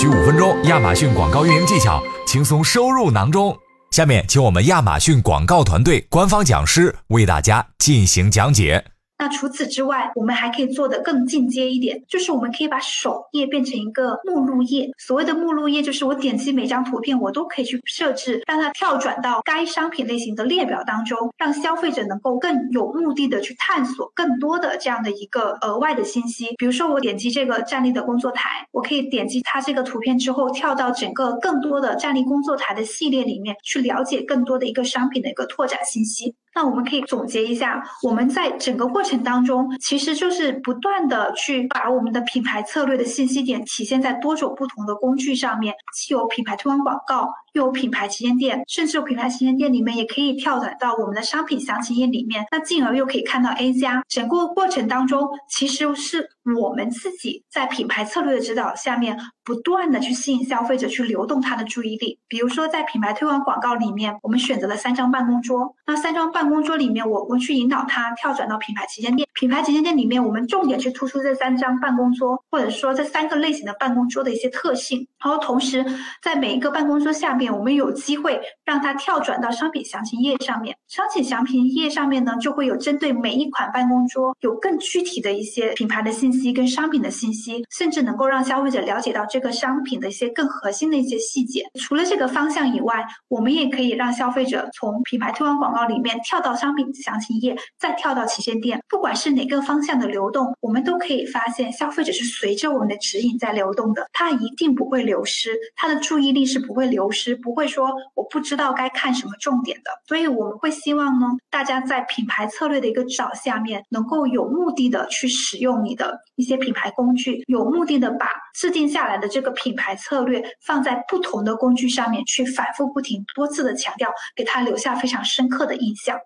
需五分钟，亚马逊广告运营技巧轻松收入囊中。下面，请我们亚马逊广告团队官方讲师为大家进行讲解。那除此之外，我们还可以做的更进阶一点，就是我们可以把首页变成一个目录页。所谓的目录页，就是我点击每张图片，我都可以去设置，让它跳转到该商品类型的列表当中，让消费者能够更有目的的去探索更多的这样的一个额外的信息。比如说，我点击这个站立的工作台，我可以点击它这个图片之后，跳到整个更多的站立工作台的系列里面，去了解更多的一个商品的一个拓展信息。那我们可以总结一下，我们在整个过程当中，其实就是不断的去把我们的品牌策略的信息点体现在多种不同的工具上面，既有品牌推广广告。又有品牌旗舰店，甚至有品牌旗舰店里面也可以跳转到我们的商品详情页里面，那进而又可以看到 A 加。整个过程当中，其实是我们自己在品牌策略的指导下面，不断的去吸引消费者去流动他的注意力。比如说在品牌推广广告里面，我们选择了三张办公桌，那三张办办公桌里面，我我去引导他跳转到品牌旗舰店。品牌旗舰店里面，我们重点去突出这三张办公桌，或者说这三个类型的办公桌的一些特性，然后同时在每一个办公桌下面。我们有机会让它跳转到商品详情页上面，商品详情页上面呢，就会有针对每一款办公桌有更具体的一些品牌的信息跟商品的信息，甚至能够让消费者了解到这个商品的一些更核心的一些细节。除了这个方向以外，我们也可以让消费者从品牌推广广告里面跳到商品详情页，再跳到旗舰店。不管是哪个方向的流动，我们都可以发现消费者是随着我们的指引在流动的，他一定不会流失，他的注意力是不会流失。不会说我不知道该看什么重点的，所以我们会希望呢，大家在品牌策略的一个指导下面，能够有目的的去使用你的一些品牌工具，有目的的把制定下来的这个品牌策略放在不同的工具上面去反复不停多次的强调，给他留下非常深刻的印象。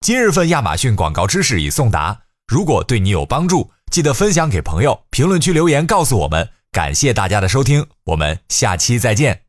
今日份亚马逊广告知识已送达，如果对你有帮助，记得分享给朋友，评论区留言告诉我们。感谢大家的收听，我们下期再见。